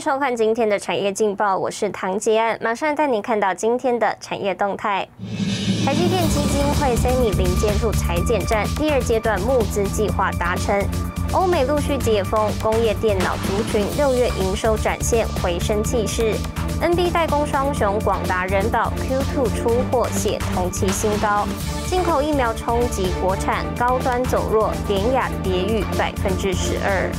收看今天的产业劲报，我是唐杰安，马上带您看到今天的产业动态。台积电基金会 semi 零接触裁减站第二阶段募资计划达成，欧美陆续解封，工业电脑族群六月营收展现回升气势。NB 代工双雄广达、人保 Q2 出货写同期新高，进口疫苗冲击国产高端走弱，典雅跌逾百分之十二。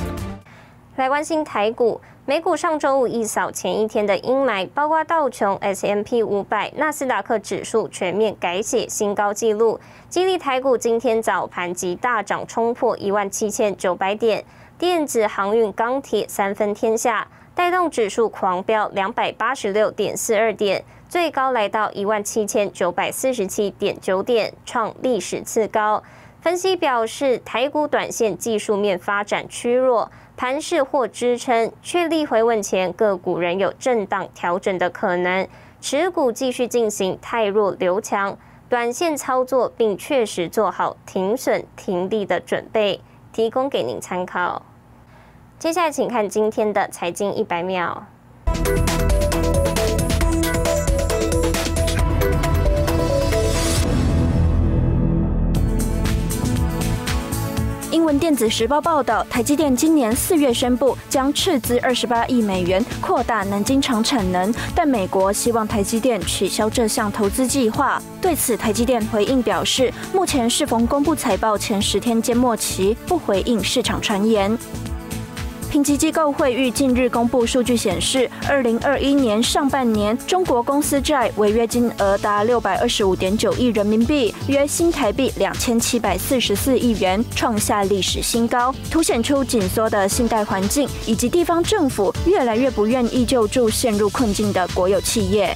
来关心台股。美股上周五一扫前一天的阴霾，包括道琼、S M P 五百、纳斯达克指数全面改写新高纪录，激励台股今天早盘即大涨，冲破一万七千九百点。电子、航运、钢铁三分天下，带动指数狂飙两百八十六点四二点，最高来到一万七千九百四十七点九点，创历史次高。分析表示，台股短线技术面发展趋弱。盘势或支撑确立回稳前，个股仍有震荡调整的可能。持股继续进行太弱留强，短线操作，并确实做好停损停利的准备，提供给您参考。接下来，请看今天的财经一百秒。电子时报报道，台积电今年四月宣布将斥资二十八亿美元扩大南京厂产能，但美国希望台积电取消这项投资计划。对此，台积电回应表示，目前适逢公布财报前十天间末期，不回应市场传言。评级机构惠誉近日公布数据显示，二零二一年上半年中国公司债违约金额达六百二十五点九亿人民币，约新台币两千七百四十四亿元，创下历史新高，凸显出紧缩的信贷环境以及地方政府越来越不愿意救助陷入困境的国有企业。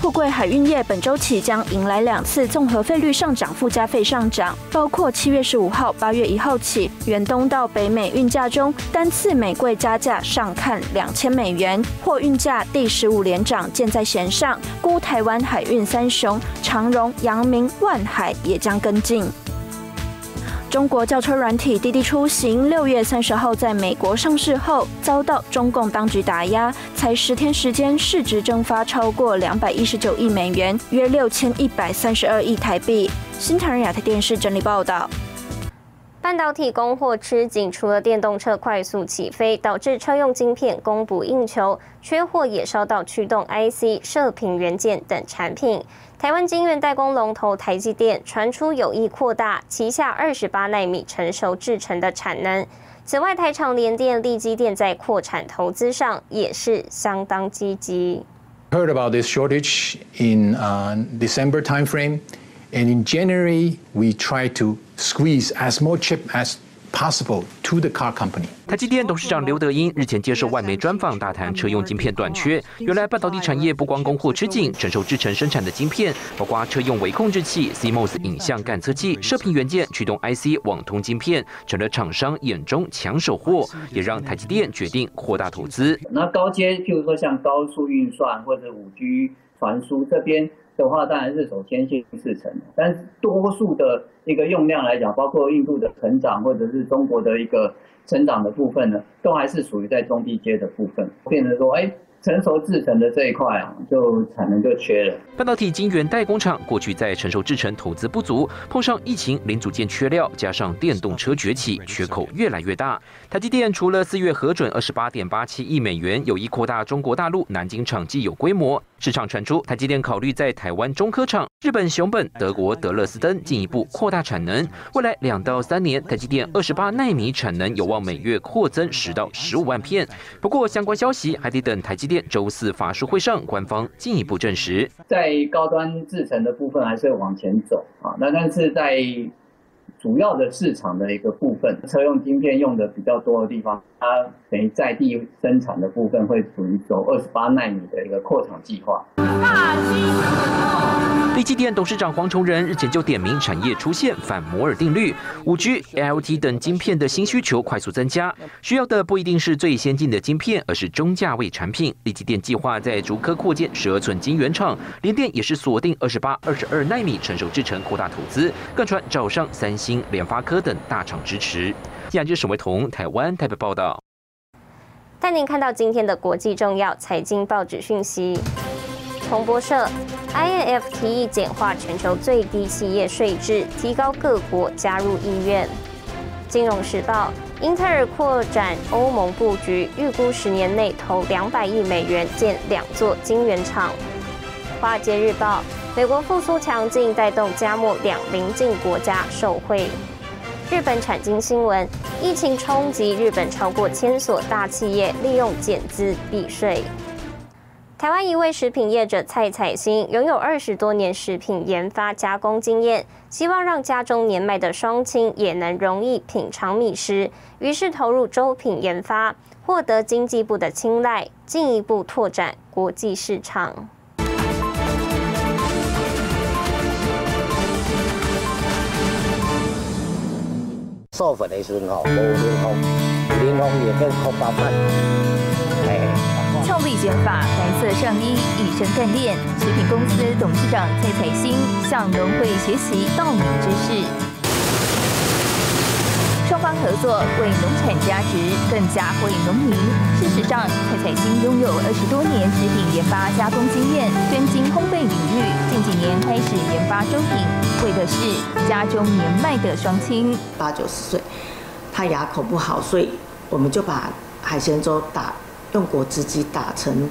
富贵海运业本周起将迎来两次综合费率上涨，附加费上涨，包括七月十五号、八月一号起，远东到北美运价中单次每柜加价上看两千美元，货运价第十五连涨，箭在弦上。估台湾海运三雄长荣、阳明、万海也将跟进。中国轿车软体滴滴出行六月三十号在美国上市后，遭到中共当局打压，才十天时间，市值蒸发超过两百一十九亿美元，约六千一百三十二亿台币。新唐人亚太电视整理报道。半导体供货吃紧，除了电动车快速起飞，导致车用晶片供不应求，缺货也烧到驱动 IC、射频元件等产品。台湾晶圆代工龙头台积电传出有意扩大旗下二十八纳米成熟制程的产能。此外，台厂联电、力基电在扩产投资上也是相当积极。Heard about this shortage in December timeframe, and in January we try to squeeze as more chip as possible to the car company. 台积电董事长刘德英日前接受外媒专访，大谈车用晶片短缺。原来半导体产业不光供货吃紧，承受制成生产的晶片，包括车用微控制器、CMOS 影像感测器、射频元件、驱动 IC、网通晶片，成了厂商眼中抢手货，也让台积电决定扩大投资。那高阶，譬如说像高速运算或者五 G 传输这边的话，当然是首先先制成，但多数的一个用量来讲，包括印度的成长或者是中国的一个。成长的部分呢，都还是属于在中低阶的部分，变成说，哎。成熟制成的这一块，就产能就缺了。半导体晶圆代工厂过去在成熟制成投资不足，碰上疫情零组件缺料，加上电动车崛起，缺口越来越大。台积电除了四月核准二十八点八七亿美元有意扩大中国大陆南京厂既有规模，市场传出台积电考虑在台湾中科厂、日本熊本、德国德勒斯登进一步扩大产能。未来两到三年，台积电二十八纳米产能有望每月扩增十到十五万片。不过相关消息还得等台积。周四法术会上，官方进一步证实，在高端制程的部分还是往前走啊。那但是在主要的市场的一个部分，车用晶片用的比较多的地方，它等于在地生产的部分会属于走二十八纳米的一个扩厂计划。立基电董事长黄崇仁日前就点名产业出现反摩尔定律，五 G、LT 等晶片的新需求快速增加，需要的不一定是最先进的晶片，而是中价位产品。立基电计划在竹科扩建十二寸晶圆厂，联电也是锁定二十八、二十二纳米成熟制程扩大投资，更传找上三星、联发科等大厂支持。亚军沈维彤，台湾台北报道。带您看到今天的国际重要财经报纸讯息。彭博社，INF 提议简化全球最低企业税制，提高各国加入意愿。金融时报，英特尔扩展欧盟布局，预估十年内投两百亿美元建两座晶圆厂。华尔街日报，美国复苏强劲，带动加墨两邻近国家受惠。日本产经新闻，疫情冲击日本超过千所大企业利用减资避税。台湾一位食品业者蔡彩欣拥有二十多年食品研发加工经验，希望让家中年迈的双亲也能容易品尝米食，于是投入粥品研发，获得经济部的青睐，进一步拓展国际市场。授粉的时候，无冷风，冷风也变空包饭，哎。俏丽卷发，白色上衣，一身干练。食品公司董事长蔡彩欣向农会学习稻米知识，双方合作为农产加值，更加惠农民。事实上，蔡彩欣拥有二十多年食品研发加工经验，专精烘焙领域。近几年开始研发粥品，为的是家中年迈的双亲，八九十岁，他牙口不好，所以我们就把海鲜粥打。用果汁机打成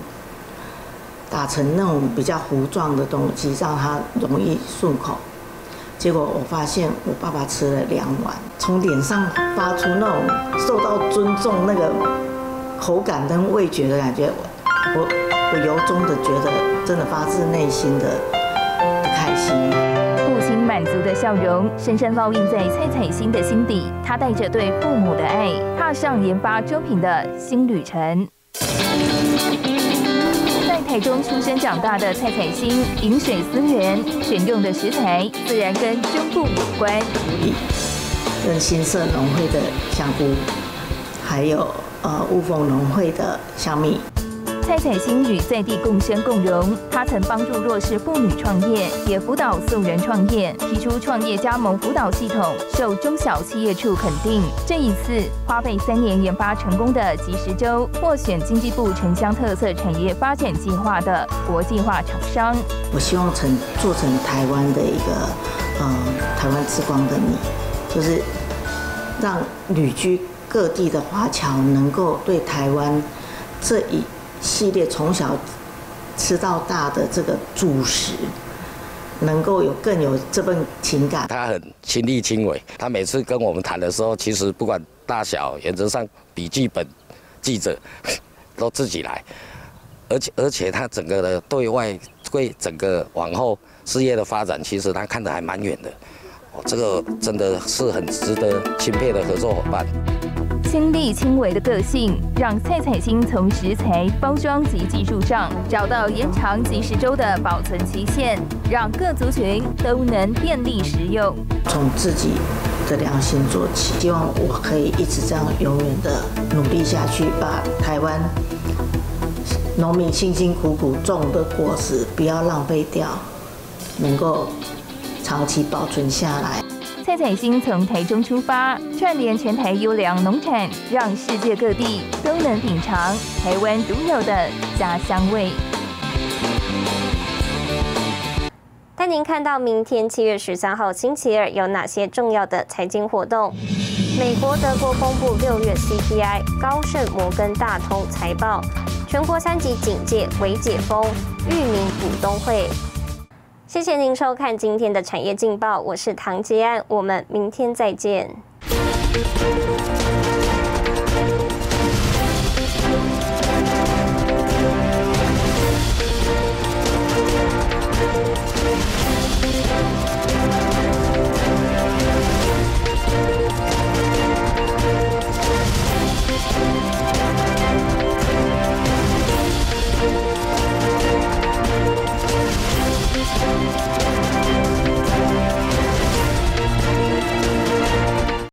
打成那种比较糊状的东西，让它容易顺口。结果我发现我爸爸吃了两碗，从脸上发出那种受到尊重、那个口感跟味觉的感觉，我我由衷的觉得，真的发自内心的开心。父亲满足的笑容，深深烙印在蔡彩欣的心底。他带着对父母的爱，踏上研发粥品的新旅程。在台中出生长大的蔡彩欣，饮水思源，选用的食材自然跟胸部有关。跟新色农会的香菇，还有呃雾峰农会的香米。蔡彩欣与在地共生共荣，她曾帮助弱势妇女创业，也辅导素人创业，提出创业加盟辅导系统，受中小企业处肯定。这一次花费三年研发成功的即时粥，获选经济部城乡特色产业发展计划的国际化厂商。我希望成做成台湾的一个，呃，台湾之光的你，就是让旅居各地的华侨能够对台湾这一。系列从小吃到大的这个主食，能够有更有这份情感。他很亲力亲为，他每次跟我们谈的时候，其实不管大小，原则上笔记本记者 都自己来，而且而且他整个的对外对整个往后事业的发展，其实他看得还蛮远的。哦，这个真的是很值得钦佩的合作伙伴。亲力亲为的个性，让蔡彩欣从食材、包装及技术上找到延长即食粥的保存期限，让各族群都能便利食用。从自己的良心做起，希望我可以一直这样永远的努力下去，把台湾农民辛辛苦苦种的果实不要浪费掉，能够长期保存下来。蔡彩星从台中出发，串联全台优良农产，让世界各地都能品尝台湾独有的家乡味。带您看到明天七月十三号星期二有哪些重要的财经活动？美国、德国公布六月 CPI，高盛、摩根大通财报，全国三级警戒为解封，裕民股东会。谢谢您收看今天的产业劲报，我是唐杰安，我们明天再见。